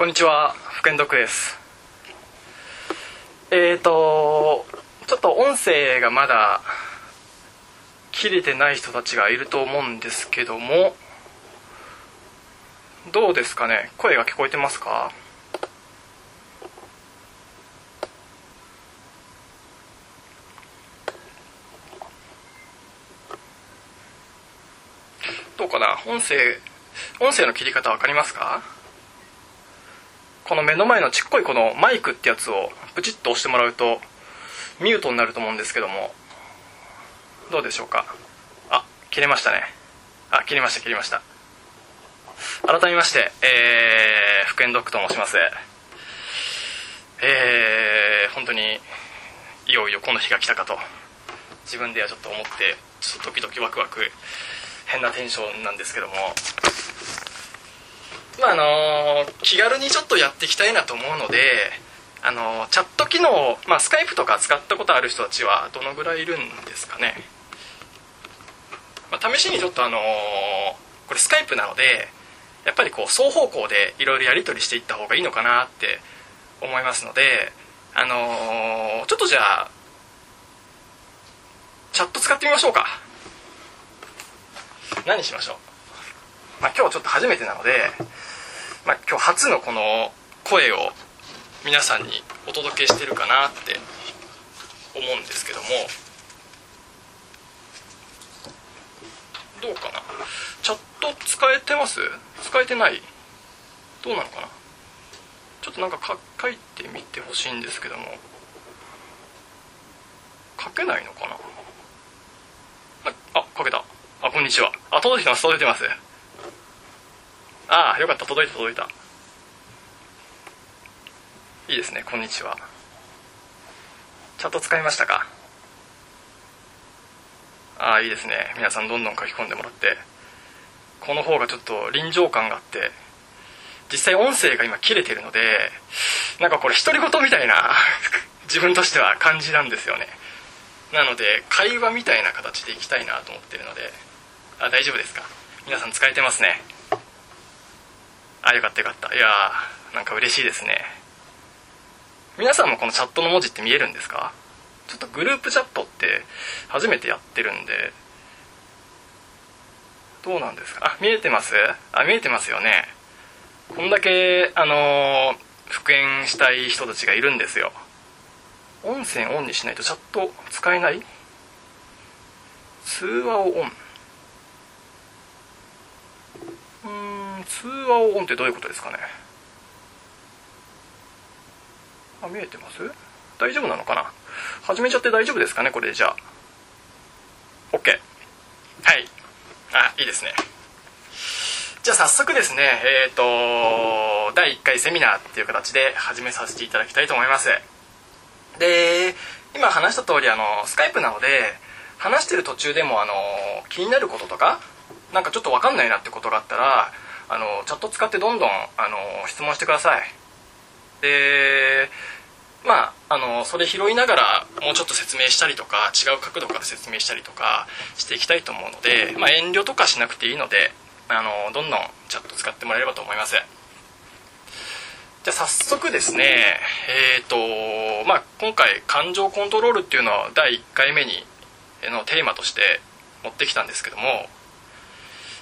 こんにちは。福建読です。えーとちょっと音声がまだ切れてない人たちがいると思うんですけどもどうですかね？声が聞こえてますか？どうかな？音声音声の切り方分かりますか？この目の前のちっこいこのマイクってやつをプチッと押してもらうとミュートになると思うんですけども。どうでしょうか？あ切れましたね。あ切りました切りました。改めましてえー、福円ドックと申します。えー、本当にいよいよこの日が来たかと。自分ではちょっと思ってちょっとドキドキワクワク。変なテンションなんですけども。まああの気軽にちょっとやっていきたいなと思うのであのチャット機能、まあ、スカイプとか使ったことある人たちはどのぐらいいるんですかね、まあ、試しにちょっとあのこれスカイプなのでやっぱりこう双方向でいろいろやり取りしていった方がいいのかなって思いますのであのちょっとじゃあチャット使ってみましょうか。何しましょう、まあ、今日ちょっと初めてなので、まあ、今日初のこの声を皆さんにお届けしてるかなって思うんですけどもどうかな？チャット使えてます？使えてない？どうなのかな？ちょっとなんかか書いてみてほしいんですけども書けないのかな？あ書けた。あこんにちは。あ届いてます。届いてます。ああよかった届いた届いた。いいですねこんにちは。チャット使いましたか？ああいいですね。皆さんどんどん書き込んでもらって。この方がちょっと臨場感があって。実際音声が今切れてるのでなんかこれ独り言みたいな 自分としては感じなんですよね。なので会話みたいな形でいきたいなと思ってるので。あ大丈夫ですか？皆さん使えてますね。あよかったよかった。いやーなんか嬉しいですね。皆さんもこのチャットの文字って見えるんですか？ちょっとグループチャットって初めてやってるんで。どうなんですか？あ見えてます？あ見えてますよね。こんだけあのー、復縁したい人たちがいるんですよ。音声オンにしないとチャット使えない？通話をオン。うん。通話をオンってどういうことですかね？あ見えてます？大丈夫なのかな？始めちゃって大丈夫ですかね？これでじゃあ。OK はい。あいいですね。じゃあ早速ですねえっ、ー、と第1回セミナーっていう形で始めさせていただきたいと思います。で今話した通りあのスカイプなので話してる途中でもあの気になることとかなんかちょっと分かんないなってことがあったらあのチャット使ってどんどんあの質問してください。でまああのそれ拾いながらもうちょっと説明したりとか違う角度から説明したりとかしていきたいと思うので、まあ、遠慮とかしなくていいのであのどんどんチャット使ってもらえればと思います。じゃあ早速ですねえっ、ー、とまあ今回感情コントロールっていうのは第1回目にのテーマとして持ってきたんですけども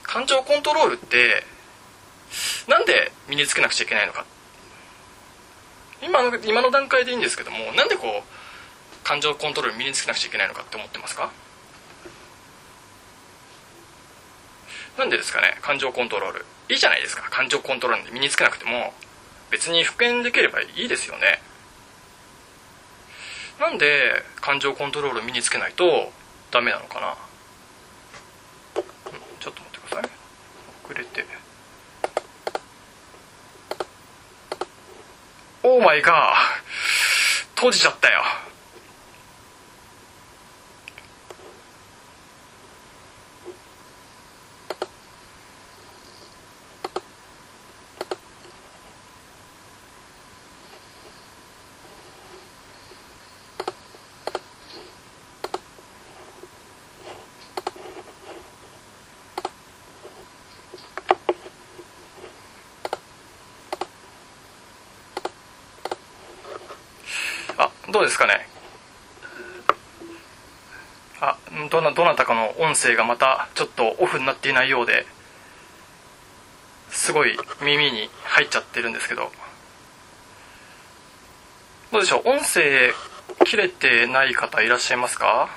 感情コントロールってなんで身につけなくちゃいけないのか。今の今の段階でいいんですけどもなんでこう感情コントロール身につけなくちゃいけないのかって思ってますか？なんでですかね感情コントロール。いいじゃないですか。感情コントロールで身につけなくても別に復縁できればいいですよね。なんで感情コントロールを身につけないとダメなのかな？ちょっと待ってください。遅れて。オーマイガー閉じちゃったよ。どうですかね？あどなどなたかの音声がまたちょっとオフになっていないようですごい耳に入っちゃってるんですけど。どうでしょう？音声切れてない方いらっしゃいますか？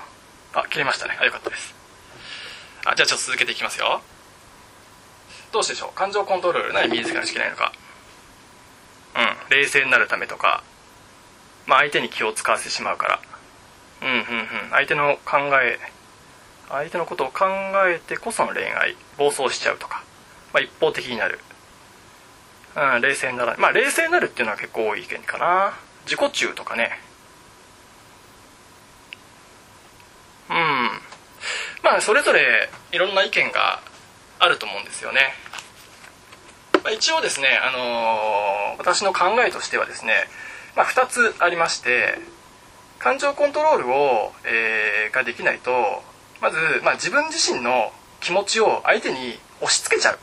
あ切れましたね。あよかったです。あじゃあちょっと続けていきますよ。どうしてでしょう？感情コントロール何身につけなきゃいけないのか。うん。冷静になるためとか。まあ相手に気を使わせてしまうから。うんうんうん。相手の考え相手のことを考えてこその恋愛暴走しちゃうとか、まあ、一方的になる。うん冷静にならない。まあ冷静になるっていうのは結構多い意見かな。自己中とかね。うん。まあそれぞれいろんな意見があると思うんですよね、まあ、一応ですね、あのー、私の考えとしてはですね、まあ、2つありまして感情コントロールを、えー、ができないとまず、まあ、自分自身の気持ちを相手に押し付けちゃう、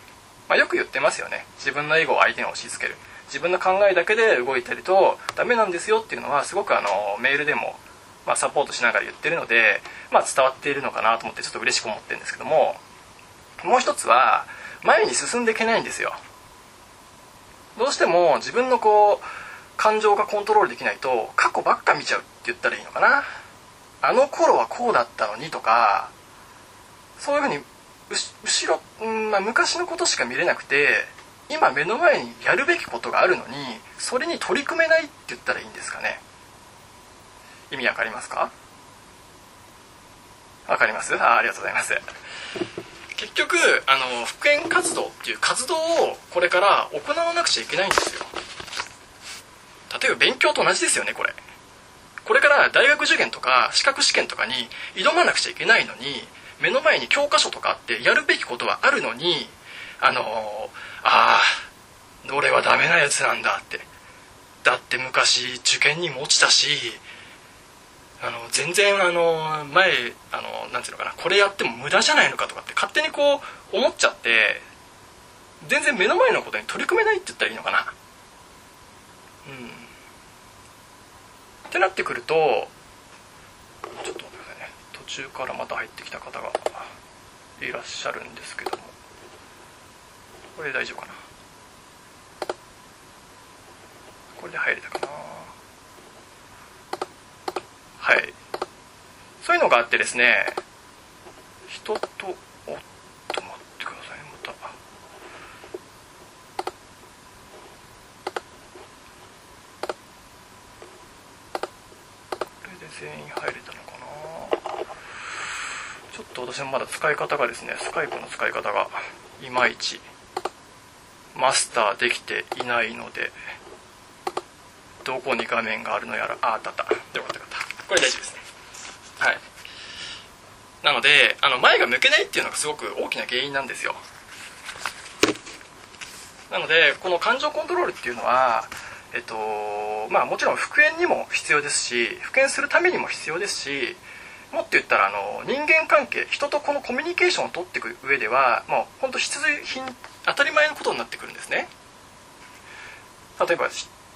まあ、よく言ってますよね。自分のエゴを相手に押し付ける。自分の考えだけで動いたりとダメなんですよっていうのはすごくあのメールでも、まあ、サポートしながら言ってるので、まあ、伝わっているのかなと思ってちょっと嬉しく思ってるんですけどももう一つは前に進んでいけないんですよ。どうしても自分のこう感情がコントロールできないと過去ばっか見ちゃうって言ったらいいのかな。あの頃はこうだったのにとかそういうふうに後ろ、うんまあ、昔のことしか見れなくて今目の前にやるべきことがあるのにそれに取り組めないって言ったらいいんですかね。意味わかりますか？わかります？あありがとうございます。結局あの復縁活動っていう活動をこれから行わなくちゃいけないんですよ。例えば勉強と同じですよねこれ。これから大学受験とか資格試験とかに挑まなくちゃいけないのに目の前に教科書とかあってやるべきことはあるのにあのああ俺はダメなやつなんだって。だって昔受験にも落ちたしあの全然あの前あのなんていうのかなこれやっても無駄じゃないのかとかって勝手にこう思っちゃって全然目の前のことに取り組めないって言ったらいいのかな。うん。ってなってくるとちょっとね。途中からまた入ってきた方がいらっしゃるんですけども。これで大丈夫かな？これで入れたかな？はい。そういうのがあってですね人とおっと待ってくださいまたこれで全員入れたのかなちょっと私もまだ使い方がですねスカイプの使い方がいまいちマスターできていないのでどこに画面があるのやらああったあった。よかったよかった。これ大丈夫ですね。はい。なのであの前が向けないっていうのがすごく大きな原因なんですよ。なのでこの感情コントロールっていうのはえっとまあもちろん復縁にも必要ですし復縁するためにも必要ですしもっと言ったらあの人間関係人とこのコミュニケーションを取っていく上ではもう本当必需品当たり前のことになってくるんですね。例えば、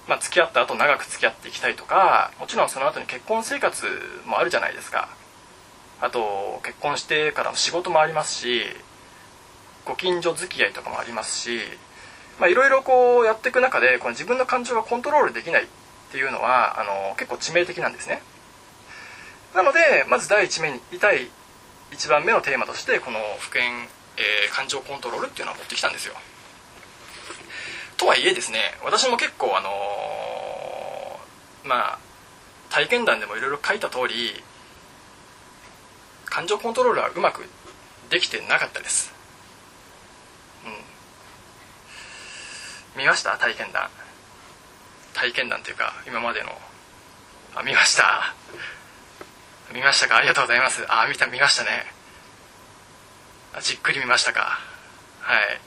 まあ、付き合った後長く付き合っていきたいとかもちろんその後に結婚生活もあるじゃないですか。あと結婚してからの仕事もありますしご近所付き合いとかもありますしいろいろこうやっていく中でこの自分の感情がコントロールできないっていうのはあの結構致命的なんですね。なのでまず第1目に痛い1番目のテーマとしてこの復縁、えー、感情コントロールっていうのは持ってきたんですよ。とはいえですね私も結構あのー、まあ体験談でもいろいろ書いた通り感情コントロールはうまくできてなかったです。うん。見ました？体験談。体験談っていうか今までの。あ見ました。見ましたか？ありがとうございます。あ見た見ましたね。じっくり見ましたか？はい。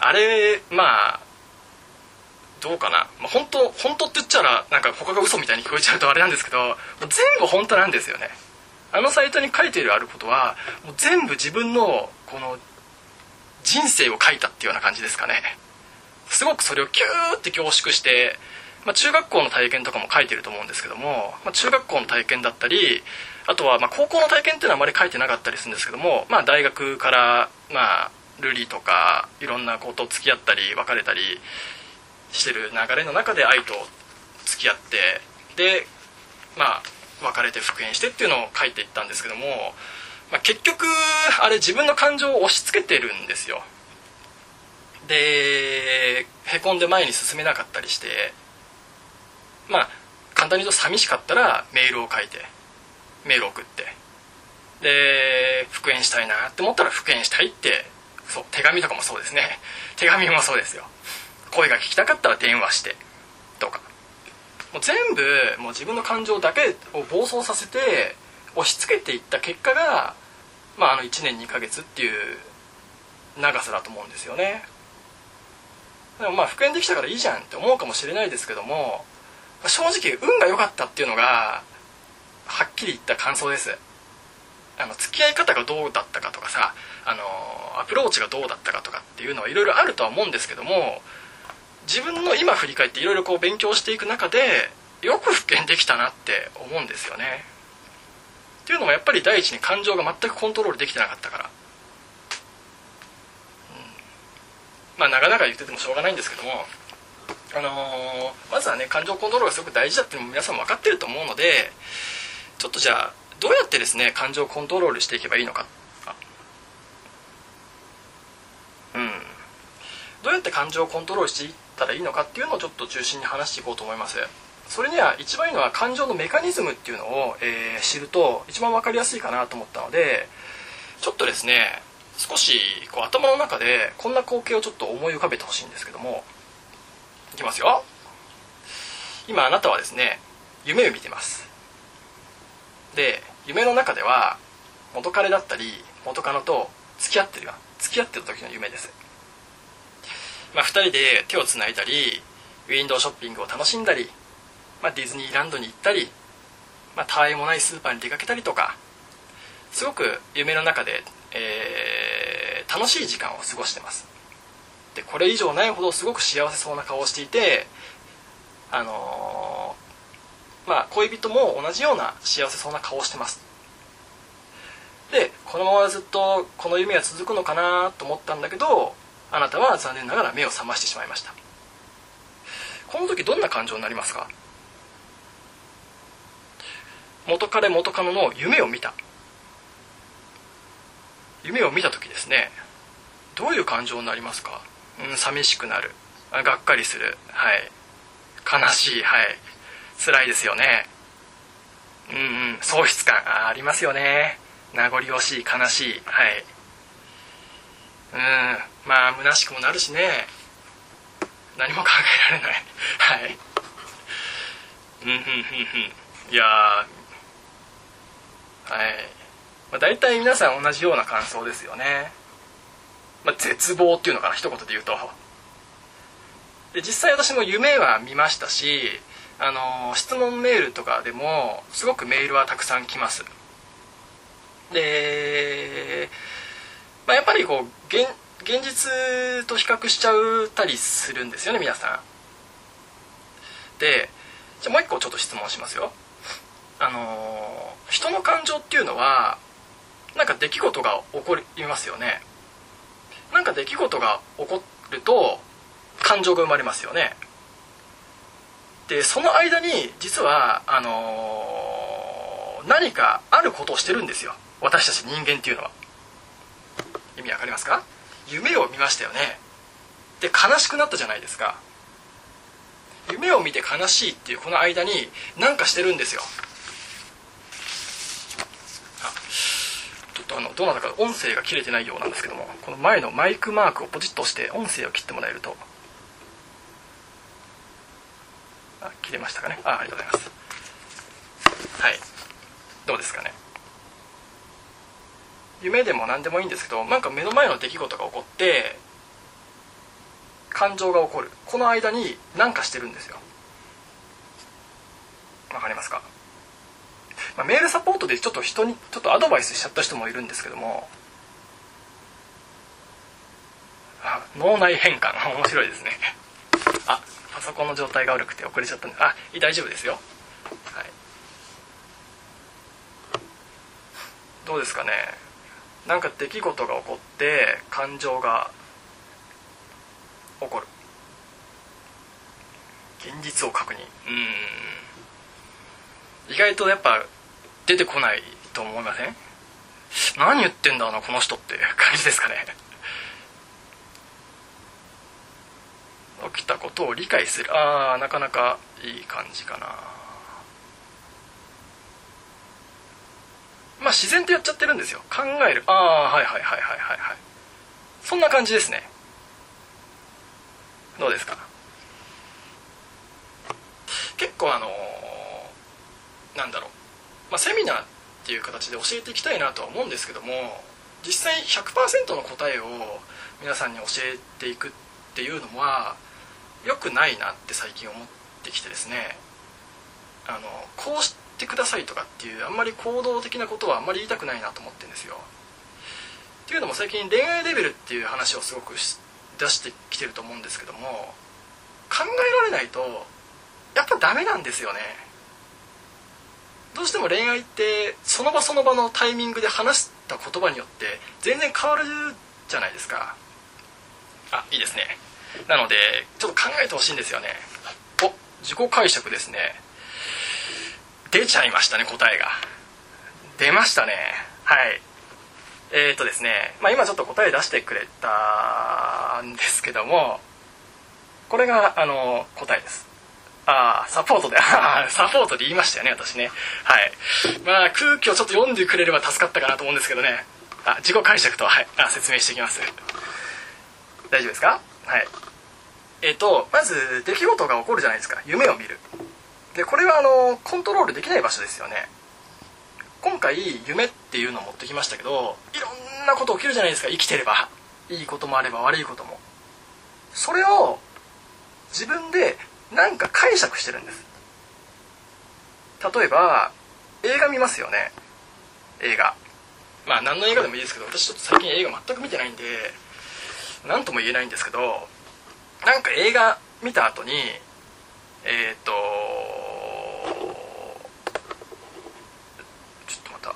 あれまあどうかな、まあ、本当本当って言っちゃらなんか他が嘘みたいに聞こえちゃうとあれなんですけど全部本当なんですよね。あのサイトに書いてるあることはもう全部自分のこの人生を書いたっていうような感じですかね。すごくそれをキューって凝縮してまあ、中学校の体験とかも書いてると思うんですけども、まあ、中学校の体験だったりあとはま高校の体験っていうのはあまり書いてなかったりするんですけども、まあ、大学からまあルリとかいろんな子と付き合ったり別れたりしてる流れの中で愛と付き合ってでまあ別れて復縁してっていうのを書いていったんですけども、まあ、結局あれ自分の感情を押し付けてるんですよ。でへこんで前に進めなかったりしてまあ簡単に言うと寂しかったらメールを書いてメールを送って。で復縁したいなって思ったら復縁したいってそう手紙とかもそうですね。手紙もそうですよ。声が聞きたかったら電話してとか。もう全部もう自分の感情だけを暴走させて押し付けていった結果が、まあ、あの1年2ヶ月っていう長さだと思うんですよね。でもまあ復縁できたからいいじゃんって思うかもしれないですけども正直運が良かったっていうのがはっきり言った感想です。あの付き合い方がどうだったかとかさあのアプローチがどうだったかとかっていうのはいろいろあるとは思うんですけども自分の今振り返っていろいろこう勉強していく中でよく復権できたなって思うんですよね。っていうのもやっぱり第一に感情が全くコントロールできてなかったから、うん、まあ長々言っててもしょうがないんですけどもあのー、まずはね感情コントロールがすごく大事だっていうのも皆さんも分かってると思うのでちょっとじゃあどうやってですね感情をコントロールしていけばいいのか。うん。どうやって感情をコントロールしていったらいいのかっていうのをちょっと中心に話していこうと思います。それには一番いいのは感情のメカニズムっていうのを、えー、知ると一番分かりやすいかなと思ったのでちょっとですね少しこう頭の中でこんな光景をちょっと思い浮かべてほしいんですけどもいきますよ。今あなたはですね夢を見てます。で夢の中では元彼だったり元カノと付き合ってるよ。付き合ってる時の夢です。まあ、2人で手をつないだりウィンドウショッピングを楽しんだり、まあ、ディズニーランドに行ったり、まあ、たわいもないスーパーに出かけたりとかすごく夢の中で、えー、楽しい時間を過ごしてます。でこれ以上ないほどすごく幸せそうな顔をしていてあのー、まあ恋人も同じような幸せそうな顔をしてます。でこのままずっとこの夢は続くのかなと思ったんだけどあなたは残念ながら目を覚ましてしまいました。この時どんな感情になりますか？元彼元カノの夢を見た。夢を見た時ですね。どういう感情になりますか？うん寂しくなる。がっかりする。はい。悲しい。はい。辛いですよね。うんうん。喪失感あありますよね。名残惜しい悲しい。はい。うん。まあ虚しくもなるしね。何も考えられない。はい。うんうんうんうん。いやはい、まあ、大体皆さん同じような感想ですよね、まあ、絶望っていうのかな一言で言うと。で実際私も夢は見ましたしあの質問メールとかでもすごくメールはたくさん来ます。で、まあ、やっぱりこう現現実と比較しちゃうたりするんですよね皆さん。でじゃもう一個ちょっと質問しますよ。あの人の感情っていうのはなんか出来事が起こりますよね。なんか出来事が起こると感情が生まれますよね。でその間に実はあの何かあることをしてるんですよ。私たち人間っていうのは。意味わかりますか？夢を見ましたよね。で悲しくなったじゃないですか。夢を見て悲しいっていうこの間に何かしてるんですよあちょっとあのどうなのか音声が切れてないようなんですけどもこの前のマイクマークをポチッと押して音声を切ってもらえると。あ切れましたかね？あありがとうございます。はい。どうですかね？夢でも何でもいいんですけどなんか目の前の出来事が起こって感情が起こる。この間に何かしてるんですよ。わかりますか、まあ、メールサポートでちょっと人にちょっとアドバイスしちゃった人もいるんですけども。脳内変換。面白いですね。あパソコンの状態が悪くて遅れちゃったんであ大丈夫ですよ。はい。どうですかね。なんか出来事が起こって感情が起こる。現実を確認。うん。意外とやっぱ出てこないと思いません？何言ってんだなこの人って感じですかね？起きたことを理解する。ああなかなかいい感じかな。まあ自然とやっちゃってるんですよ。考える。ああはいはいはいはいはいはい。そんな感じですね。どうですか？結構あのなんだろう、まあ、セミナーっていう形で教えていきたいなとは思うんですけども実際100%の答えを皆さんに教えていくっていうのは良くないなって最近思ってきてですね。あのこうしてくださいとかっていうあんまり行動的なことはあんまり言いたくないなと思ってるんですよ。っていうのも最近恋愛レベルっていう話をすごく出してきてると思うんですけども考えられないとやっぱダメなんですよね。どうしても恋愛ってその場その場のタイミングで話した言葉によって全然変わるじゃないですか。あいいですね。なのでちょっと考えてほしいんですよね。お自己解釈ですね。出ちゃいましたね答えが。出ましたね。はい。えー、っとですね、まあ、今ちょっと答え出してくれたんですけどもこれがあの答えです。ああサポートで サポートで言いましたよね私ね。はい。まあ空気をちょっと読んでくれれば助かったかなと思うんですけどね。あ自己解釈とは、い、あ説明していきます。大丈夫ですか？はい。えっ、とまず出来事が起こるじゃないですか。夢を見る。でこれはあのコントロールできない場所ですよね。今回夢っていうのを持ってきましたけどいろんなこと起きるじゃないですか。生きてれば。いいこともあれば悪いことも。それを自分で何か解釈してるんです。例えば映画見ますよね。映画。まあ何の映画でもいいですけど私ちょっと最近映画全く見てないんで何とも言えないんですけどなんか映画見た後にえっ、ー、とちょっとまた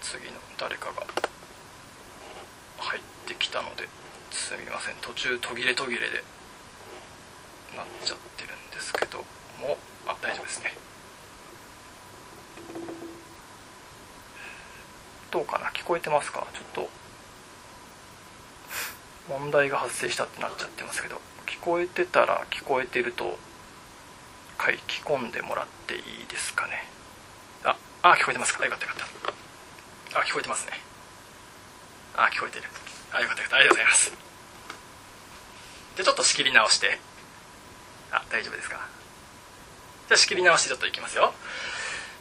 次の誰かが入ってきたのですみません。途中途切れ途切れでなっちゃって。けどもあ大丈夫ですね。どうかな？聞こえてますか？ちょっと問題が発生したってなっちゃってますけど。聞こえてたら聞こえてると書き込んでもらっていいですかね？ああ聞こえてますか？よかったよかった。あ聞こえてますね。あ聞こえてる。あよかったよかった。ありがとうございます。でちょっと仕切り直して。あ大丈夫ですか。じゃあ仕切り直してちょっといきますよ。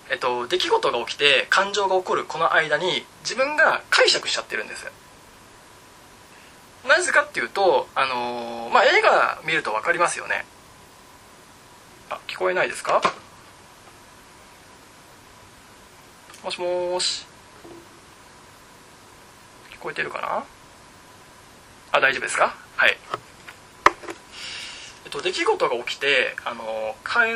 えっと出来事が起きて感情が起こるこの間に自分が解釈しちゃってるんです。なぜかっていうと、あの、まあ、映画見ると分かりますよね。あ聞こえないですか。もしもし。聞こえてるかな。あ大丈夫ですか。はい。と出来事が起きてあの感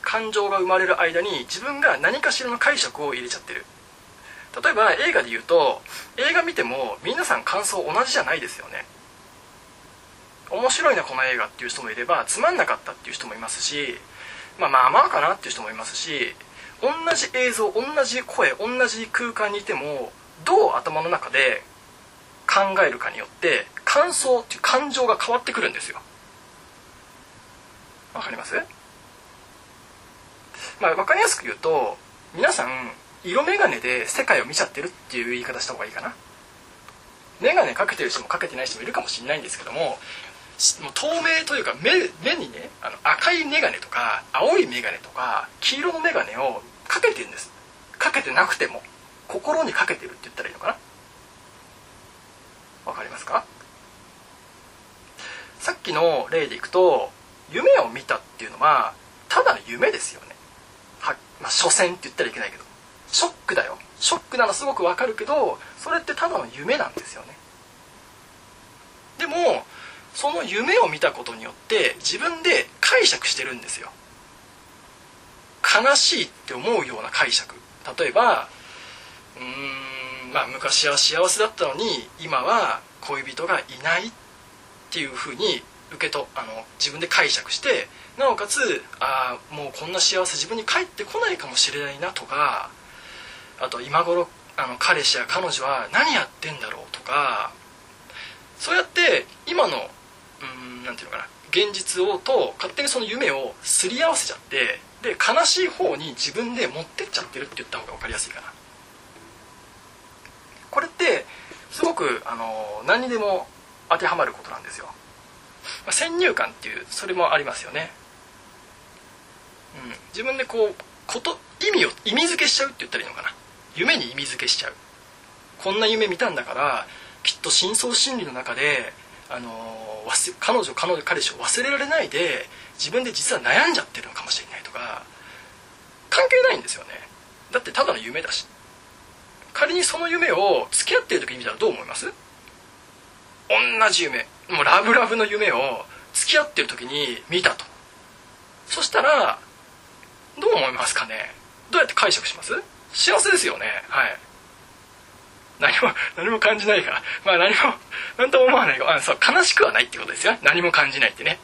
感情が生まれる間に自分が何かしらの解釈を入れちゃってる。例えば映画で言うと映画見ても皆さん感想同じじゃないですよね。面白いなこの映画っていう人もいればつまんなかったっていう人もいますしまあまあまあかなっていう人もいますし同じ映像同じ声同じ空間にいてもどう頭の中で考えるかによって感想っていう感情が変わってくるんですよ。わかります？まあ分かりやすく言うと皆さん色眼鏡で世界を見ちゃってるっていう言い方した方がいいかな。眼鏡かけてる人もかけてない人もいるかもしれないんですけどももう透明というか目目にねあの赤い眼鏡とか青い眼鏡とか黄色の眼鏡をかけてるんです。かけてなくても心にかけてるって言ったらいいのかな？わかりますか？さっきの例でいくと夢を見たっていうのはただの夢ですよね。は、まあ、所詮って言ったらいけないけど。ショックだよ。ショックなのすごくわかるけどそれってただの夢なんですよね。でもその夢を見たことによって自分で解釈してるんですよ。悲しいって思うような解釈。例えばうーんまあ昔は幸せだったのに今は恋人がいないっていうふうに受けとあの自分で解釈してなおかつああもうこんな幸せ自分に返ってこないかもしれないなとかあと今頃あの彼氏や彼女は何やってんだろうとかそうやって今のうんなんていうのかな現実をと勝手にその夢をすり合わせちゃってで悲しい方に自分で持ってっちゃってるって言った方が分かりやすいかな。これってすごくあの何にでも当てはまることなんですよ、まあ、先入観っていうそれもありますよね、うん、自分でこうこと意味を意味付けしちゃうって言ったらいいのかな。夢に意味付けしちゃう。こんな夢見たんだからきっと深層心理の中であの彼女彼女彼氏を忘れられないで自分で実は悩んじゃってるのかもしれないとか関係ないんですよね。だってただの夢だし。仮にその夢を付き合ってる時に見たらどう思います？同じ夢。もうラブラブの夢を付き合ってる時に見たと。そしたらどう思いますかね？どうやって解釈します？幸せですよね。はい。何も 何も感じないから。まあ何も 何とも思わないあそう悲しくはないってことですよ何も感じないってね。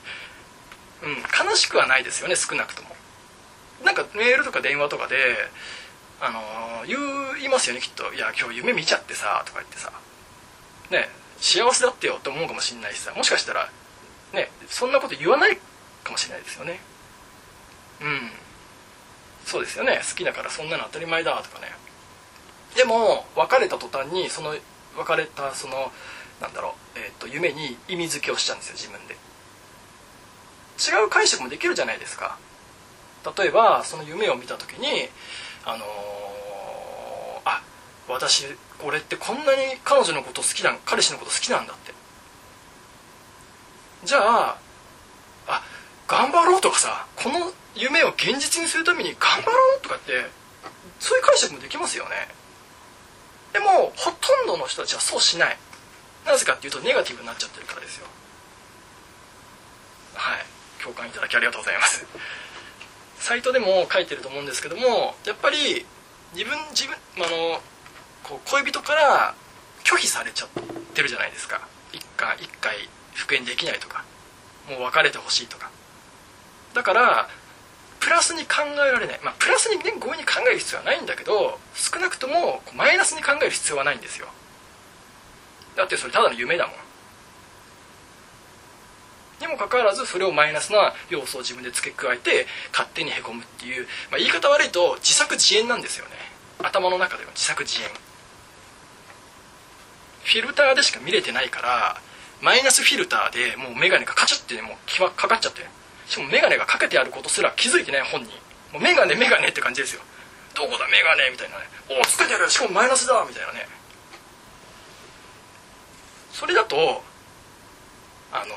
うん悲しくはないですよね少なくとも。なんかメールとか電話とかであの言いますよねきっと「いや今日夢見ちゃってさ」とか言ってさ。ね。幸せだってよって思うかもしんないしさもしかしたらねそんなこと言わないかもしれないですよね。うん。そうですよね。好きだからそんなの当たり前だとかね。でも別れた途端にその別れたそのなんだろう、えーと、夢に意味付けをしちゃうんですよ自分で。違う解釈もできるじゃないですか。例えばその夢を見た時にあのー、私俺ってこんなに彼女のこと好きなん彼氏のこと好きなんだって。じゃああ頑張ろうとかさこの夢を現実にするために頑張ろうとかってそういう解釈もできますよね。でもほとんどの人たちはそうしない。なぜかっていうとネガティブになっちゃってるからですよ。はい。共感いただきありがとうございます。サイトでも書いてると思うんですけどもやっぱり自分自分あのこう恋人から拒否されちゃってるじゃないですか。一回一回復縁できないとか。もう別れてほしいとか。だからプラスに考えられない、まあ、プラスにね強引に考える必要はないんだけど少なくともマイナスに考える必要はないんですよ。だってそれただの夢だもん。にもかかわらずそれをマイナスな要素を自分で付け加えて勝手にへこむっていう、まあ、言い方悪いと自作自演なんですよね。頭の中では自作自演。フィルターでしか見れてないからマイナスフィルターでもう眼鏡がカチッてもうかかっちゃって。しかも眼鏡がかけてあることすら気づいてない本人。もう眼鏡眼鏡って感じですよ。どこだ眼鏡みたいなね。おおつけてる。しかもマイナスだみたいなね。それだとあの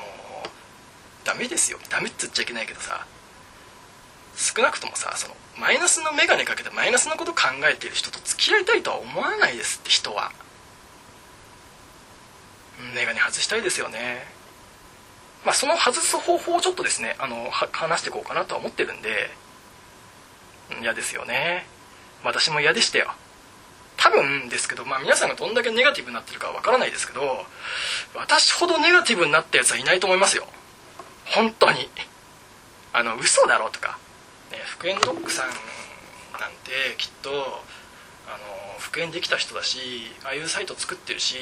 ダメですよ。ダメって言っちゃいけないけどさ。少なくともさそのマイナスの眼鏡かけてマイナスのこと考えてる人と付き合いたいとは思わないですって人は。眼鏡外したいですよね。まあ、その外す方法をちょっとですねあの話していこうかなとは思ってるんで嫌ですよね。私も嫌でしたよ。多分ですけど、まあ、皆さんがどんだけネガティブになってるかわからないですけど私ほどネガティブになったやつはいないと思いますよ。本当に。あの嘘だろうとか、ね、復縁ドッグさんなんてきっとあの復縁できた人だしああいうサイト作ってるし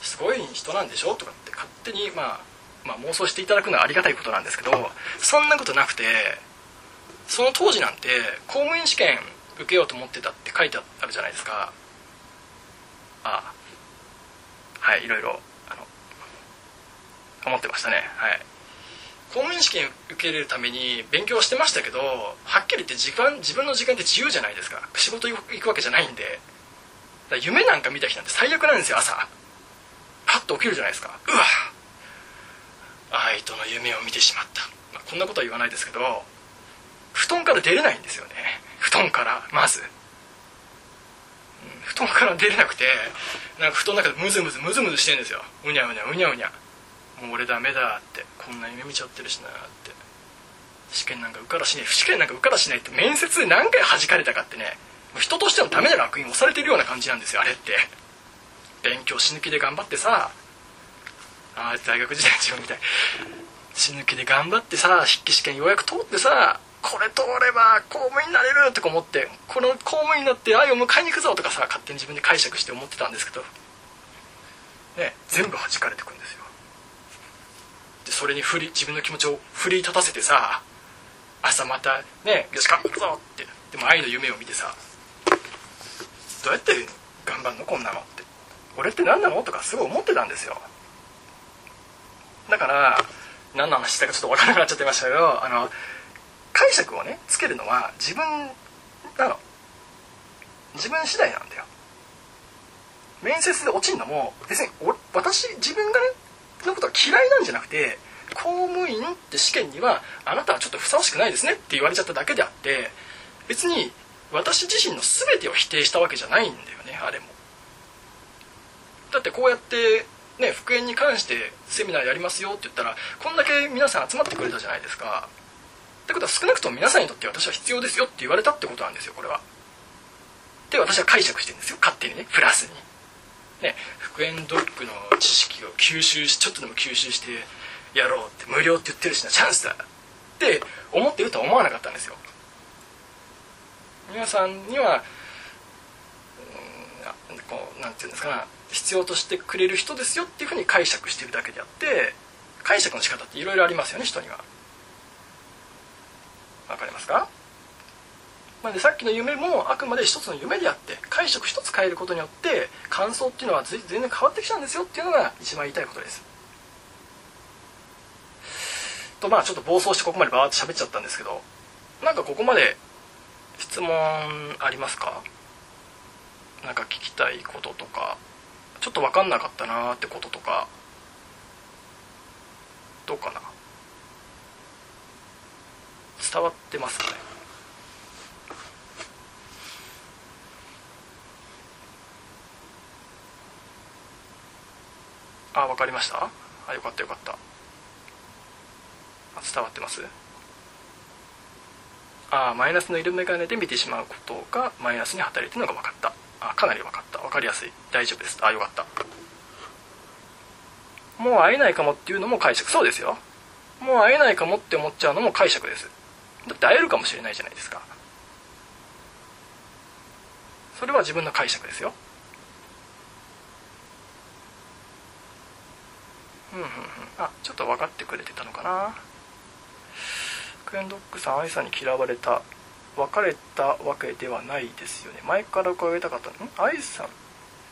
すごい人なんでしょとかって勝手にまあまあ、妄想していただくのはありがたいことなんですけどそんなことなくてその当時なんて公務員試験受けようと思ってたって書いてあるじゃないですか。あはいいろいろあの思ってましたね。はい。公務員試験受け入れるために勉強してましたけどはっきり言って時間自分の時間って自由じゃないですか。仕事行くわけじゃないんで。夢なんか見た日なんて最悪なんですよ朝。パッと起きるじゃないですか。うわ愛との夢を見てしまった、まあ、こんなことは言わないですけど布団から出れないんですよね。布団からまず、布団から出れなくてなんか布団の中でムズムズムズムズしてるんですよ。うにゃうにゃうにゃうにゃ。もう俺ダメだってこんな夢見ちゃってるしなって。試験なんか受からしねえ試験なんか受からしないって面接で何回弾かれたかってねもう人としてのダメな楽園押されてるような感じなんですよあれって。勉強死ぬ気で頑張ってさあ大学時代自分みたい。死ぬ気で頑張ってさ筆記試験ようやく通ってさこれ通れば公務員になれるとか思ってこの公務員になって愛を迎えに行くぞとかさ勝手に自分で解釈して思ってたんですけど。ね全部弾かれてくんですよ。それに振り自分の気持ちを振り立たせてさ朝またねよし頑張るぞって。でも愛の夢を見てさどうやって頑張るの？こんなのって。俺って何なの？とかすごい思ってたんですよ。だから何の話したかちょっと分からなくなっちゃってましたけどあの解釈をねつけるのは自分なの自分次第なんだよ。面接で落ちるのも別に私自分がねのことが嫌いなんじゃなくて公務員って試験にはあなたはちょっとふさわしくないですねって言われちゃっただけであって別に私自身の全てを否定したわけじゃないんだよねあれも。だってこうやってね復縁に関してセミナーやりますよって言ったらこんだけ皆さん集まってくれたじゃないですか。ってことは少なくとも皆さんにとって私は必要ですよって言われたってことなんですよこれは。で私は解釈してるんですよ勝手にねプラスに。ね復縁ドッグの知識を吸収しちょっとでも吸収してやろうって無料って言ってるしなチャンスだって思ってるとは思わなかったんですよ。皆さんにはうんこうなんていうんですか必要としてくれる人ですよっていうふうに解釈してるだけであって解釈の仕方っていろいろありますよね人には。わかりますか？なのでさっきの夢もあくまで一つの夢であって解釈一つ変えることによって感想っていうのは全然変わってきちゃうんですよっていうのが一番言いたいことです。とまあちょっと暴走してここまでバーって喋っちゃったんですけどなんかここまで質問ありますか？なんか聞きたいこととかちょっと分かんなかったなーってこととかどうかな？伝わってますかね？あ分かりました。あよかったよかった。伝わってます？あマイナスの色眼鏡で見てしまうことがマイナスに働いてるのが分かった。あかなり分かった。分かりやすい。大丈夫です。あよかった。もう会えないかもっていうのも解釈。そうですよ。もう会えないかもって思っちゃうのも解釈です。だって会えるかもしれないじゃないですか。それは自分の解釈ですよ。うんうんうん。あちょっと分かってくれてたのかな。クエンドックさん愛さんに嫌われた。別れたわけではないですよね。前から伺いたかったん愛さん。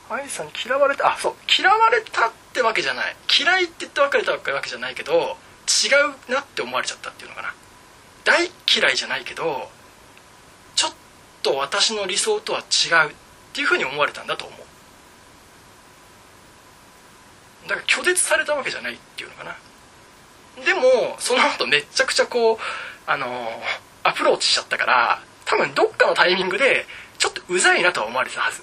愛さんに嫌われた。あそう。嫌われたってわけじゃない。嫌いって言って別れたわけじゃないけど違うなって思われちゃったっていうのかな。大嫌いじゃないけどちょっと私の理想とは違うっていうふうに思われたんだと思う。だから拒絶されたわけじゃないっていうのかな。でもその後めちゃくちゃこうあのアプローチしちゃったから多分どっかのタイミングでちょっとうざいなとは思われてたはず。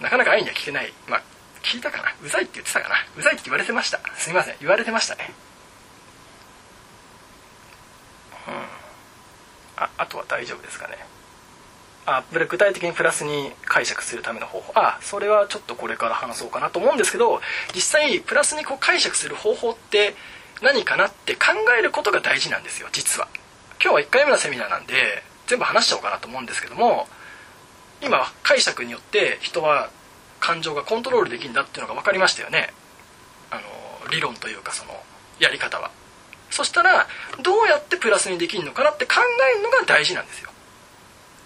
なかなか愛には聞けない。まあ聞いたかな。うざいって言ってたかな。うざいって言われてました。すいません。言われてましたね。うん。ああとは大丈夫ですかね。あ具体的にプラスに解釈するための方法。あそれはちょっとこれから話そうかなと思うんですけど実際プラスにこう解釈する方法って何かなって考えることが大事なんですよ実は。今日は1回目のセミナーなんで全部話しちゃおうかなと思うんですけども今は解釈によって人は感情がコントロールできるんだっていうのが分かりましたよね。あの理論というかそのやり方は。そしたらどうやってプラスにできるのかなって考えるのが大事なんですよ。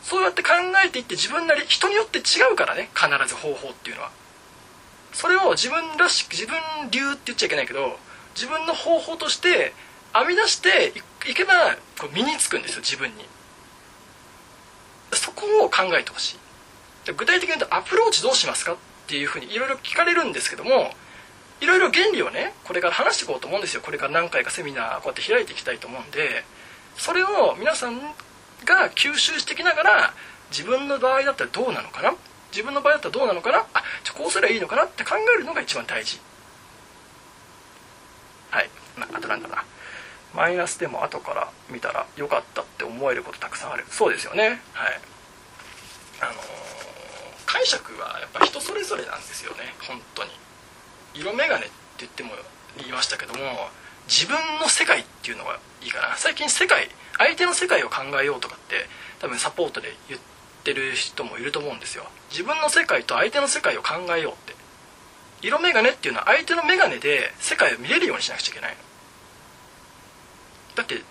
そうやって考えていって自分なり人によって違うからね必ず方法っていうのは。それを自分らしく自分流って言っちゃいけないけど自分の方法として編み出していけばこう身につくんですよ自分に。そこを考えてほしい。具体的に言うとアプローチどうしますかっていうふうにいろいろ聞かれるんですけどもいろいろ原理をねこれから話していこうと思うんですよ。これから何回かセミナーこうやって開いていきたいと思うんでそれを皆さんが吸収してきながら自分の場合だったらどうなのかな？自分の場合だったらどうなのかな？あじゃこうすればいいのかな？って考えるのが一番大事。はい。あとなんだな。マイナスでも後から見たら良かったって思えることたくさんある。そうですよね。はい。あのー、解釈はやっぱ人それぞれなんですよね。本当に。色眼鏡って言っても言いましたけども自分の世界っていうのがいいかな。最近世界相手の世界を考えようとかって多分サポートで言ってる人もいると思うんですよ。自分の世界と相手の世界を考えようって。色眼鏡っていうのは相手の眼鏡で世界を見れるようにしなくちゃいけないの。だって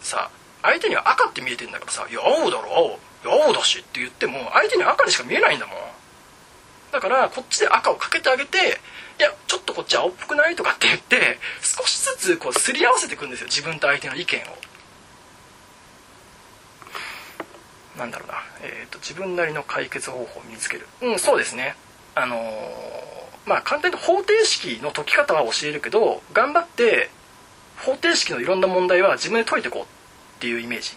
さ相手には赤って見えてんだからさ「いや青だろ青。青だし」って言っても相手には赤にしか見えないんだもん。だからこっちで赤をかけてあげて「いやちょっとこっち青っぽくない?」とかって言って少しずつこうすり合わせていくんですよ自分と相手の意見を。なんだろうな、えーと、自分なりの解決方法を身につける。うんそうですね。あのー、まあ簡単に方程式の解き方は教えるけど頑張って方程式のいろんな問題は自分で解いていこうっていうイメージ。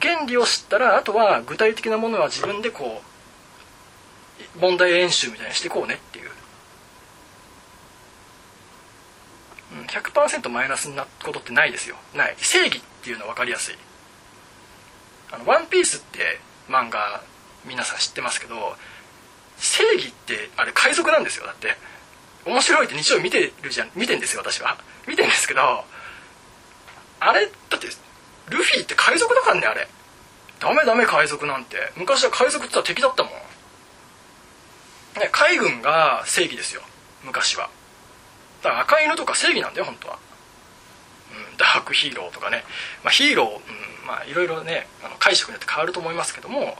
原理を知ったらあとは具体的なものは自分でこう問題演習みたいにしていこうねっていう100%マイナスになることってないですよ。ない。正義っていうのは分かりやすい。あの「ワンピースって漫画皆さん知ってますけど正義ってあれ海賊なんですよ。だって面白いって日曜見てるじゃん。見てんですよ私は。見てんですけどあれだってルフィって海賊だからねあれ。ダメダメ海賊なんて。昔は海賊って言ったら敵だったもん。ね海軍が正義ですよ。昔は。だから赤犬とか正義なんだよ本当は、うん、ダークヒーローとかね、まあ、ヒーロー、うん、まあいろいろねあの解釈によって変わると思いますけども。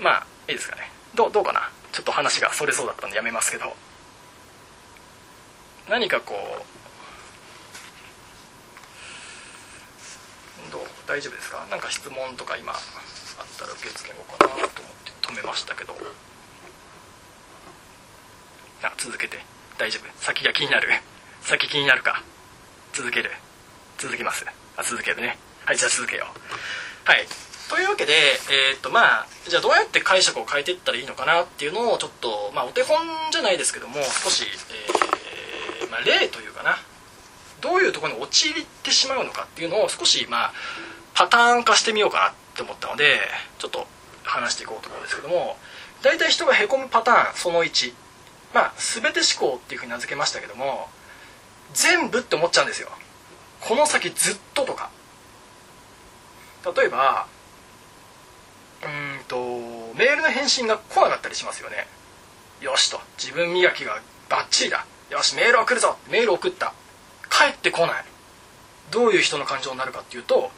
まあいいですかね。どどうかな。ちょっと話がそれそうだったんでやめますけど。何かこうどう大丈夫ですか？何か質問とか今あったら受け付けようかなと思って止めましたけど。あ続けて。大丈夫。先が気になる。先気になるか。続ける。続きます。あ続けるね。はいじゃあ続けよう。はい。というわけで、えー、っとまあじゃあどうやって解釈を変えていったらいいのかなっていうのをちょっと、まあ、お手本じゃないですけども少し、えー、まあ、例というかな。どういうところに陥ってしまうのかっていうのを少し、まあ、パターン化してみようかなって思ったのでちょっと話していこうと思うんですけども大体人がへこむパターンその1まあ全て思考っていうふうに名付けましたけども全部って思っちゃうんですよ。この先ずっととか。例えばうんとメールの返信が来なかったりしますよね。よしと。自分磨きがバッチリだ。よしメール送るぞ。メール送った。帰ってこない。どういう人の感情になるかっていうと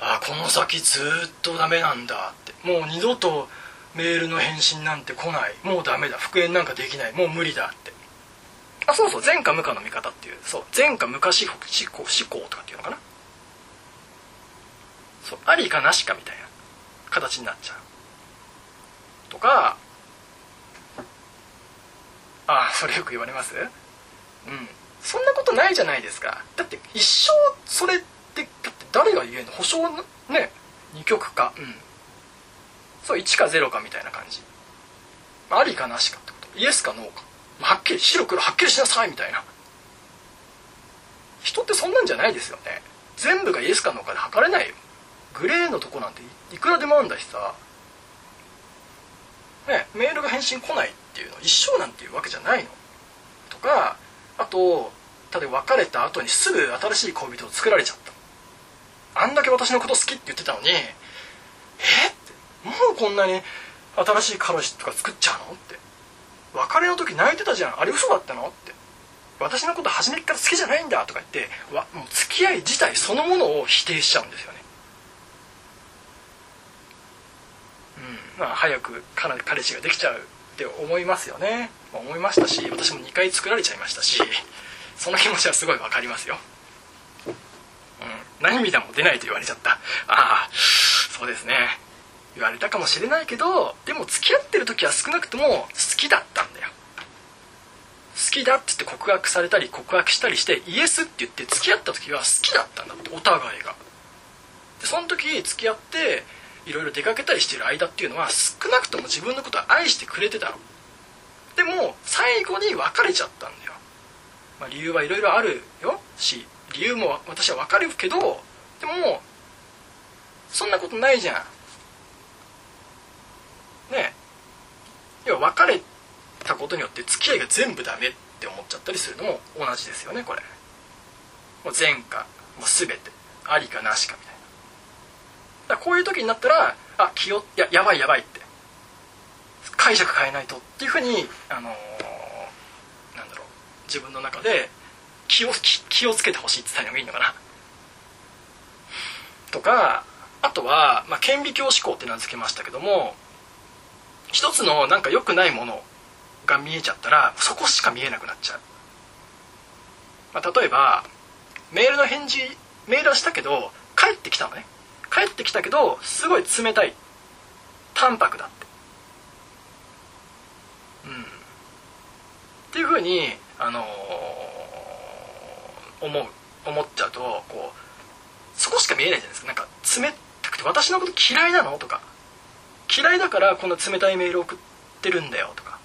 あこの先ずっとダメなんだって。もう二度とメールの返信なんて来ない。もうダメだ。復縁なんかできない。もう無理だって。あそうそう。前科無科の見方っていう。そう。前科無科思考思考とかっていうのかな。そう。ありかなしかみたいな形になっちゃう。とかああそれよく言われます？うん。そんなことないじゃないですか。だって一生それってだって誰が言えんの？保証ね。二極化。うん。そう1か0かみたいな感じ。まありかなしかってこと。イエスかノーか。はっきり白黒はっきりしなさいみたいな。人ってそんなんじゃないですよね。全部がイエスかノーかで測れない。よグレーのとこなんていくらでもあるんだしさ。ねメールが返信来ないっていうの一生なんていうわけじゃないの。とかあと例えば別れた後にすぐ新しい恋人を作られちゃった。あんだけ私のこと好きって言ってたのにえ？もうこんなに新しい彼氏とか作っちゃうのって。別れの時泣いてたじゃん。あれ嘘だったのって。私のこと初めから好きじゃないんだとか言ってわもう付き合い自体そのものを否定しちゃうんですよね。うん。まあ、早く彼氏ができちゃうって思いますよね、まあ、思いましたし私も2回作られちゃいましたしその気持ちはすごい分かりますよ、うん、涙も出ないと言われちゃった。ああそうですね。言われたかもしれないけどでも付き合ってる時は少なくとも好きだったんだよ。好きだって言って告白されたり告白したりしてイエスって言って付き合った時は好きだったんだってお互いが。でその時付き合っていろいろ出かけたりしてる間っていうのは少なくとも自分のことは愛してくれてたの。でも最後に別れちゃったんだよ。まあ、理由はいろいろあるよ。し理由も私は分かるけどでもそんなことないじゃん。ね要は別れたことによって付き合いが全部ダメって思っちゃったりするのも同じですよねこれ。もう前科もう全て。ありかなしかみたいな。だこういう時になったらあ気をややばいやばいって。解釈変えないとっていうふうにあのー、なんだろう。自分の中で気を気をつけてほしいって伝えるのがいいのかな。とかあとは、まあ、顕微鏡思考って名付けましたけども一つのなんか良くないものが見えちゃったらそこしか見えなくなっちゃう、まあ、例えばメールの返事メールはしたけど帰ってきたのね。帰ってきたけどすごい冷たい淡白だって。うん。っていうふうにあのー、思う思っちゃうとこうそこしか見えないじゃないですか。なんか冷たくて私のこと嫌いなの？とか。嫌いだからこんな冷たいメール送ってるんだよとか。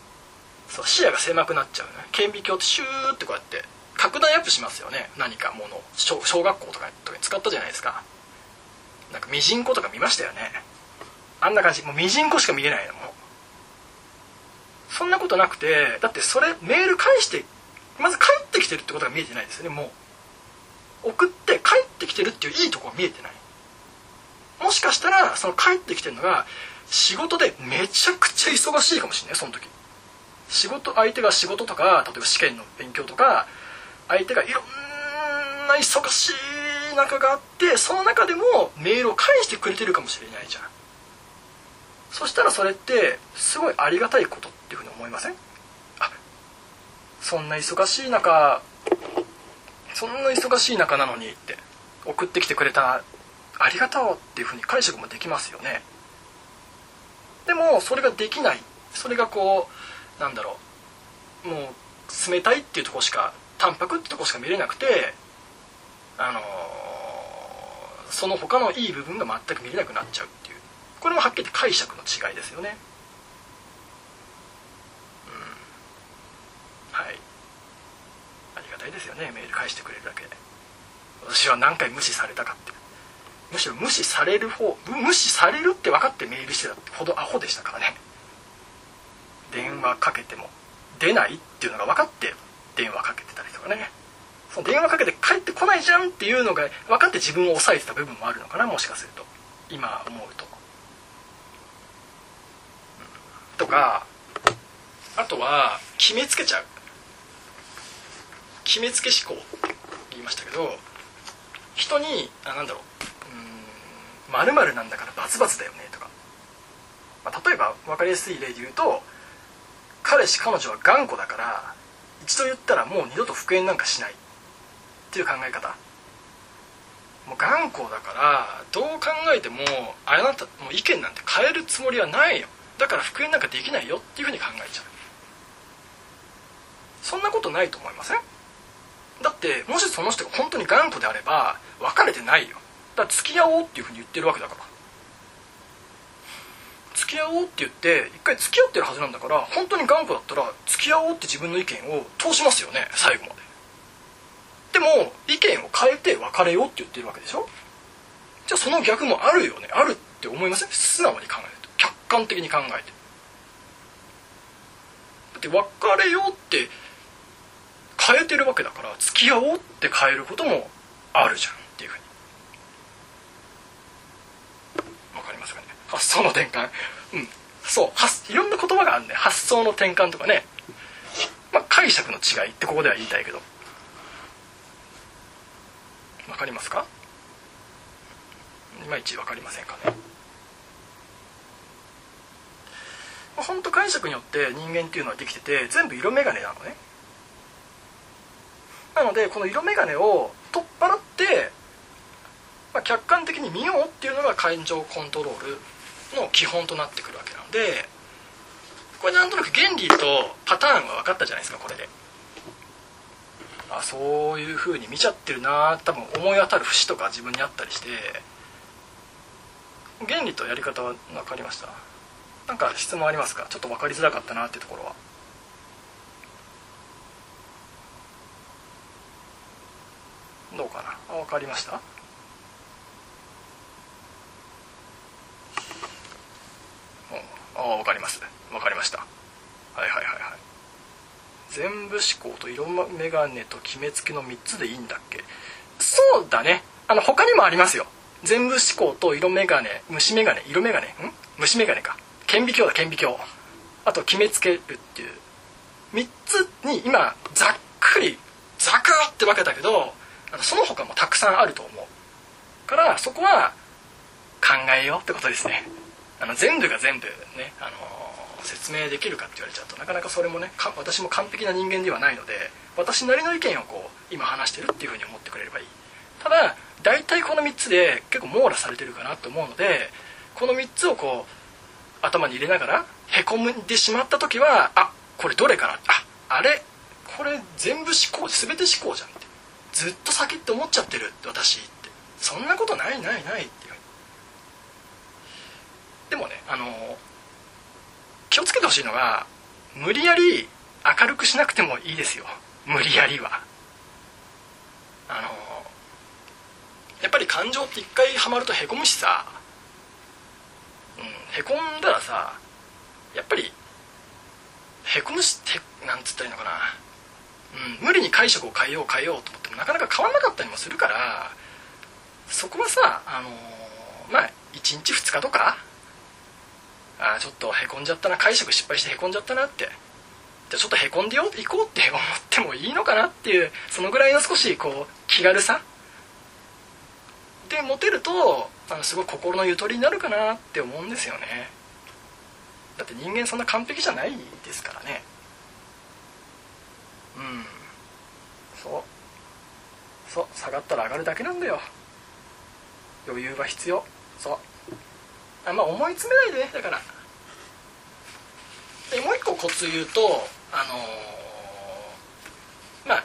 そう視野が狭くなっちゃうね顕微鏡ってシューってこうやって拡大アップしますよね。何かもの小小学校とかとかに使ったじゃないですか。なんかミジンコとか見ましたよね。あんな感じ。もうミジンコしか見れないのもそんなことなくてだってそれメール返してまず帰ってきてるってことが見えてないですよねもう。送って帰ってきてるっていういいとこが見えてない。もしかしたらその帰ってきてるのが仕事でめちゃくちゃ忙しいかもしれないその時。仕事相手が仕事とか例えば試験の勉強とか相手がいろんな忙しい中があってその中でもメールを返してくれてるかもしれないじゃん。そしたらそれってすごいありがたいことっていうふうに思いません？あそんな忙しい中そんな忙しい中なのにって送ってきてくれたありがとうっていうふうに解釈もできますよね。でもそれができない。それがこうなんだろう。もう冷たいっていうとこしか淡白ってとこしか見れなくてあのー、その他のいい部分が全く見れなくなっちゃうっていう。これもはっきり言って解釈の違いですよね。うん。はい。ありがたいですよね。メール返してくれるだけ。私は何回無視されたかって。むしろ無視される方無視されるって分かってメールしてたほどアホでしたからね。電話かけても出ないっていうのが分かって電話かけてたりとかね。その電話かけて帰ってこないじゃんっていうのが分かって自分を抑えてた部分もあるのかなもしかすると。今思うと、うん、とかあとは決めつけちゃう。決めつけ思考。って言いましたけど人にあなんだろう。まるなんだからバツバツだよねとか、まあ、例えば分かりやすい例で言うと彼氏彼女は頑固だから一度言ったらもう二度と復縁なんかしない。っていう考え方。もう頑固だからどう考えてもあなたもう意見なんて変えるつもりはないよ。だから復縁なんかできないよ。っていうふうに考えちゃう。そんなことないと思いません？だってもしその人が本当に頑固であれば別れてないよ。だから付き合おうっていうふうに言ってるわけだから。付き合おうって言って一回付き合ってるはずなんだから本当に頑固だったら付き合おうって自分の意見を通しますよね最後まで。でも意見を変えて別れようって言ってるわけでしょ？じゃあその逆もあるよね。あるって思いません？素直に考えると。客観的に考えて。だって別れようって変えてるわけだから付き合おうって変えることもあるじゃんっていうふうにわかりますかね発想の転換。うん。そう。いろんな言葉があるね発想の転換とかね、まあ、解釈の違いってここでは言いたいけど。わかりますか？いまいち分かりませんかね？本当解釈によって人間っていうのはできてて全部色眼鏡なのね。なのでこの色眼鏡を取っ払って、まあ、客観的に見ようっていうのが感情コントロール。の基本となってくるわけなのでこれなんとなく原理とパターンは分かったじゃないですかこれで。あそういうふうに見ちゃってるな多分思い当たる節とか自分にあったりして。原理とやり方は分かりました？なんか質問ありますか？ちょっと分かりづらかったなっていうところは。どうかな？あ分かりました？ああ分かります。分かりました。はいはいはいはい。全部思考と色眼鏡と決めつけの3つでいいんだっけ？そうだね。あの他にもありますよ。全部思考と色眼鏡虫眼鏡色眼鏡？ん？虫眼鏡か。顕微鏡だ顕微鏡。あと決めつけるっていう。3つに今ざっくりザクって分けたけどその他もたくさんあると思う。からそこは考えようってことですね。あの全部が全部ね、あの、説明できるかって言われちゃうとなかなかそれもね私も完璧な人間ではないので私なりの意見をこう今話してるっていうふうに思ってくれればいい。ただ大体この3つで結構網羅されてるかなと思うのでこの3つをこう頭に入れながらへこんでしまった時はあこれどれかな？ああれ？これ全部思考全て思考じゃんって。ずっと先って思っちゃってるって私って。そんなことないないないって。でもねあの気をつけてほしいのが無理やり明るくしなくてもいいですよ。無理やりは。あのやっぱり感情って一回ハマるとへこむしさ、うん、へこんだらさやっぱりへこむしへなんつったらいいのかな、うん、無理に解釈を変えよう変えようと思ってもなかなか変わんなかったりもするからそこはさあのまあ1日2日とかあちょっとへこんじゃったな解釈失敗してへこんじゃったなって。じゃちょっとへこんでよ行こうって思ってもいいのかなっていうそのぐらいの少しこう気軽さで持てるとあのすごい心のゆとりになるかなって思うんですよね。だって人間そんな完璧じゃないですからね。うん。そう。そう。下がったら上がるだけなんだよ。余裕は必要。そう。あま思い詰めないでだから。でもう一個コツ言うとあのー、まあ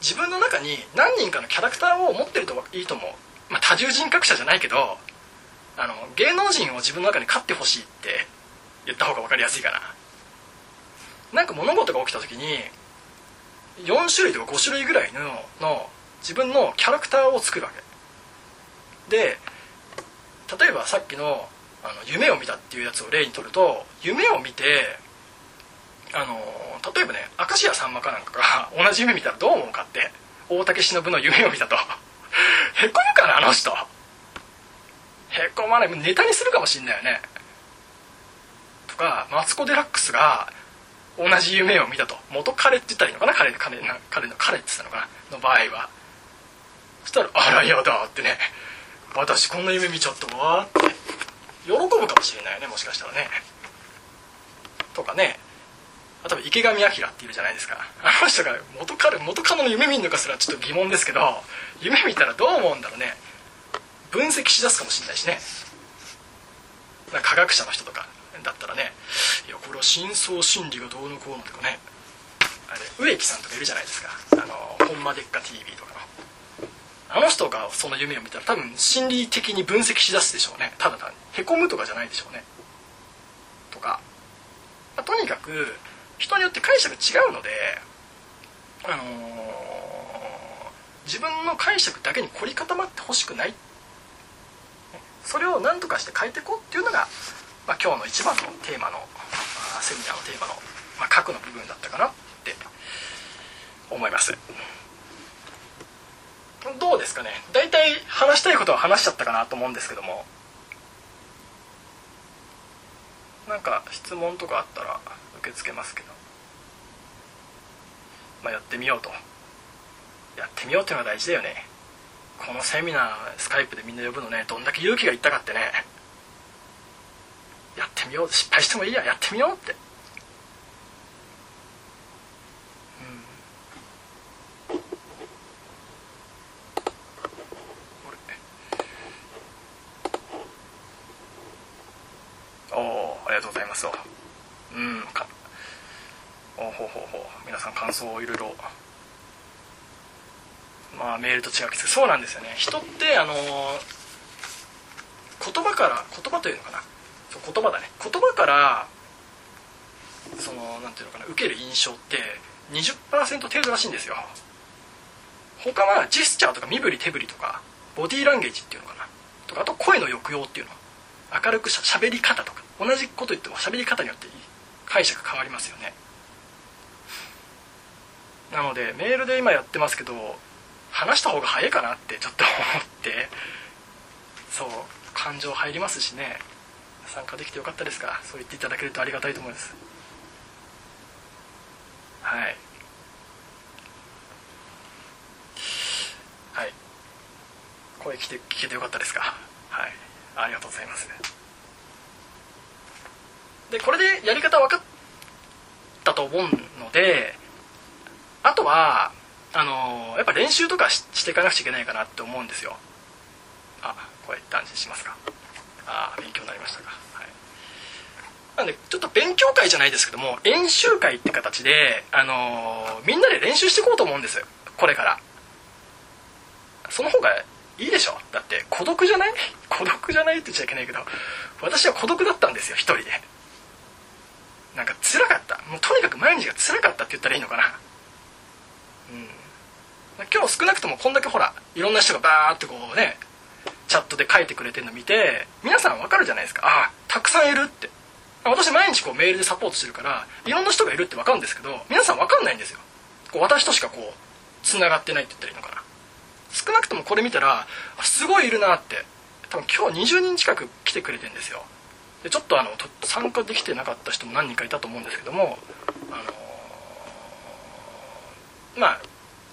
自分の中に何人かのキャラクターを持ってるといいと思う、まあ、多重人格者じゃないけどあの芸能人を自分の中に飼ってほしいって言った方が分かりやすいかな。なんか物事が起きた時に4種類とか5種類ぐらいのの自分のキャラクターを作るわけ。で例えばさっきのあの夢を見たっていうやつを例にとると夢を見てあの例えばね明石家さんまかなんかが 同じ夢見たらどう思うかって大竹しのぶの夢を見たと。へこむかなあの人。へこまない。ネタにするかもしんないよね。とかマツコ・デラックスが同じ夢を見たと。元彼って言ったらいいのかな？彼彼彼の彼って言ったのかな？の場合は。そしたら「あらやだ」ってね「私こんな夢見ちゃったわ」って。喜ぶかもしれないねもしかしたらね。とかね。例えば池上彰っているじゃないですか。あの人が元彼元カノの夢見るのかすらちょっと疑問ですけど夢見たらどう思うんだろうね。分析しだすかもしれないしね。科学者の人とかだったらね。いやこれは深層心理がどうのこうのとかね。あれ植木さんとかいるじゃないですか。あの「ほんまでっか TV」とか。あの人がその夢を見たら多分心理的に分析しだすでしょうね。ただ単に。へこむとかじゃないでしょうね。とか、まあ、とにかく人によって解釈違うのであのー、自分の解釈だけに凝り固まってほしくない。それを何とかして変えていこうっていうのが、まあ、今日の一番のテーマの、まあ、セミナーのテーマの、まあ、核の部分だったかなって思います。どうですかね。大体話したいことは話しちゃったかなと思うんですけども。なんか質問とかあったら受け付けますけど。まあやってみようと。やってみようっていうのが大事だよね。このセミナースカイプでみんな呼ぶのね。どんだけ勇気がいったかってね。やってみよう。失敗してもいいや。やってみようってりがとうございます。うんかほうほうほう。皆さん感想をいろいろ。まあメールと違うけどそうなんですよね。人ってあの言葉から言葉というのかな。そう言葉だね。言葉からそのなんていうのかな。受ける印象って20%程度らしいんですよ。他はジェスチャーとか身振り手振りとかボディーランゲージっていうのかな。とかあと声の抑揚っていうの。明るくしゃべり方とか。同じこと言っても喋り方によって解釈変わりますよね。なのでメールで今やってますけど話した方が早いかなってちょっと思って。そう感情入りますしね。参加できてよかったですかそう言っていただけるとありがたいと思います。はい。はい。声聞て聞けてよかったですか？はい。ありがとうございます。でこれでやり方分かったと思うのであとはあのやっぱ練習とかしていかなくちゃいけないかなって思うんですよ。あこれ断じしますか。あ勉強になりましたか。はい。なんでちょっと勉強会じゃないですけども演習会って形であのみんなで練習していこうと思うんです。これから。その方がいいでしょ。だって孤独じゃない？孤独じゃないって言っちゃいけないけど私は孤独だったんですよ一人で。なんか辛かった。もうとにかく毎日が辛かったって言ったらいいのかな。うん。今日少なくともこんだけほらいろんな人がバーってこうねチャットで書いてくれてるの見て皆さんわかるじゃないですか。ああたくさんいるって。私毎日こうメールでサポートしてるからいろんな人がいるってわかるんですけど皆さんわかんないんですよ。こう私としかこうつながってないって言ったらいいのかな。少なくともこれ見たらすごいいるなって。多分今日20人近く来てくれてるんですよ。でちょっとあの参加できてなかった人も何人かいたと思うんですけどもあの、まあ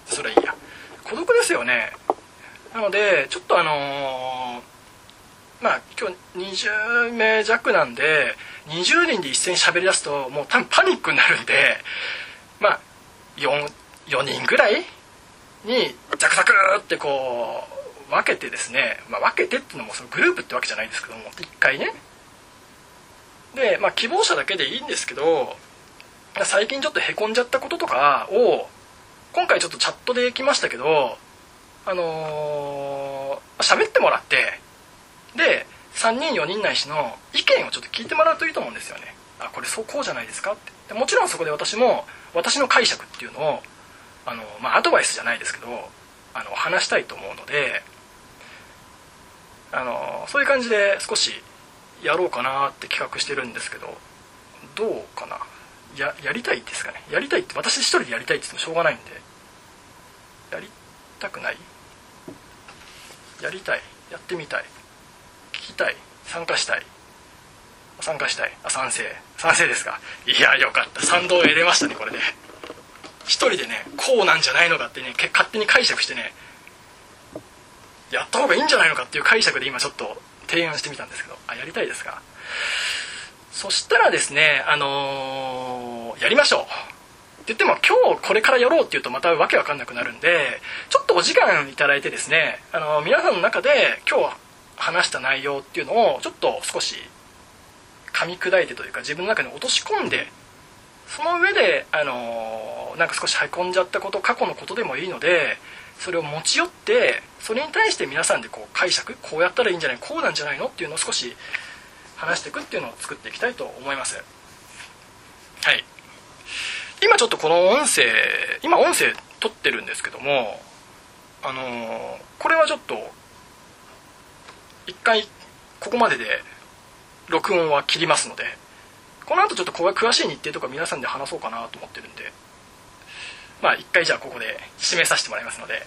それいいや。孤独ですよね。なのでちょっとあの、まあ今日20名弱なんで20人で一斉に喋りだすともう多分パニックになるんでまあ 4, 4人ぐらいにザクザクってこう分けてですね、まあ、分けてっていうのもそのグループってわけじゃないですけども1回ねで、まあ、希望者だけでいいんですけど最近ちょっとへこんじゃったこととかを今回ちょっとチャットで来ましたけどあのー、喋ってもらってで3人4人ないしの意見をちょっと聞いてもらうといいと思うんですよね。あこれそうこうじゃないですかって。もちろんそこで私も私の解釈っていうのをあの、まあ、アドバイスじゃないですけどあの話したいと思うのであのそういう感じで少しやろうかなって企画してるんですけどどうかな？ややりたいですかね？やりたいって私一人でやりたいって言ってもしょうがないんで。やりたくない？やりたい。やってみたい。聞きたい。参加したい。参加したい。あ賛成。賛成ですか？いやよかった。賛同を得れましたねこれで一人でねこうなんじゃないのかってね勝手に解釈してねやった方がいいんじゃないのかっていう解釈で今ちょっと提案してみたんですけどあやりたいですか？そしたらですねあのー、やりましょう。って言っても今日これからやろうって言うとまたわけわかんなくなるんでちょっとお時間いただいてですね、あのー、皆さんの中で今日話した内容っていうのをちょっと少し噛み砕いてというか自分の中に落とし込んでその上で、あのー、なんか少しへこんじゃったこと過去のことでもいいのでそれを持ち寄ってそれに対して皆さんでこう解釈こうやったらいいんじゃないこうなんじゃないの？っていうのを少し話していくっていうのを作っていきたいと思います。はい。今ちょっとこの音声今音声撮ってるんですけどもあのー、これはちょっと一回ここまでで録音は切りますのでこの後ちょっと詳しい日程とか皆さんで話そうかなと思ってるんでまあ、1回じゃあここで締めさせてもらいますので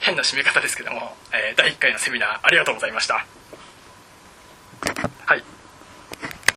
変な締め方ですけども、えー、第1回のセミナーありがとうございました。はい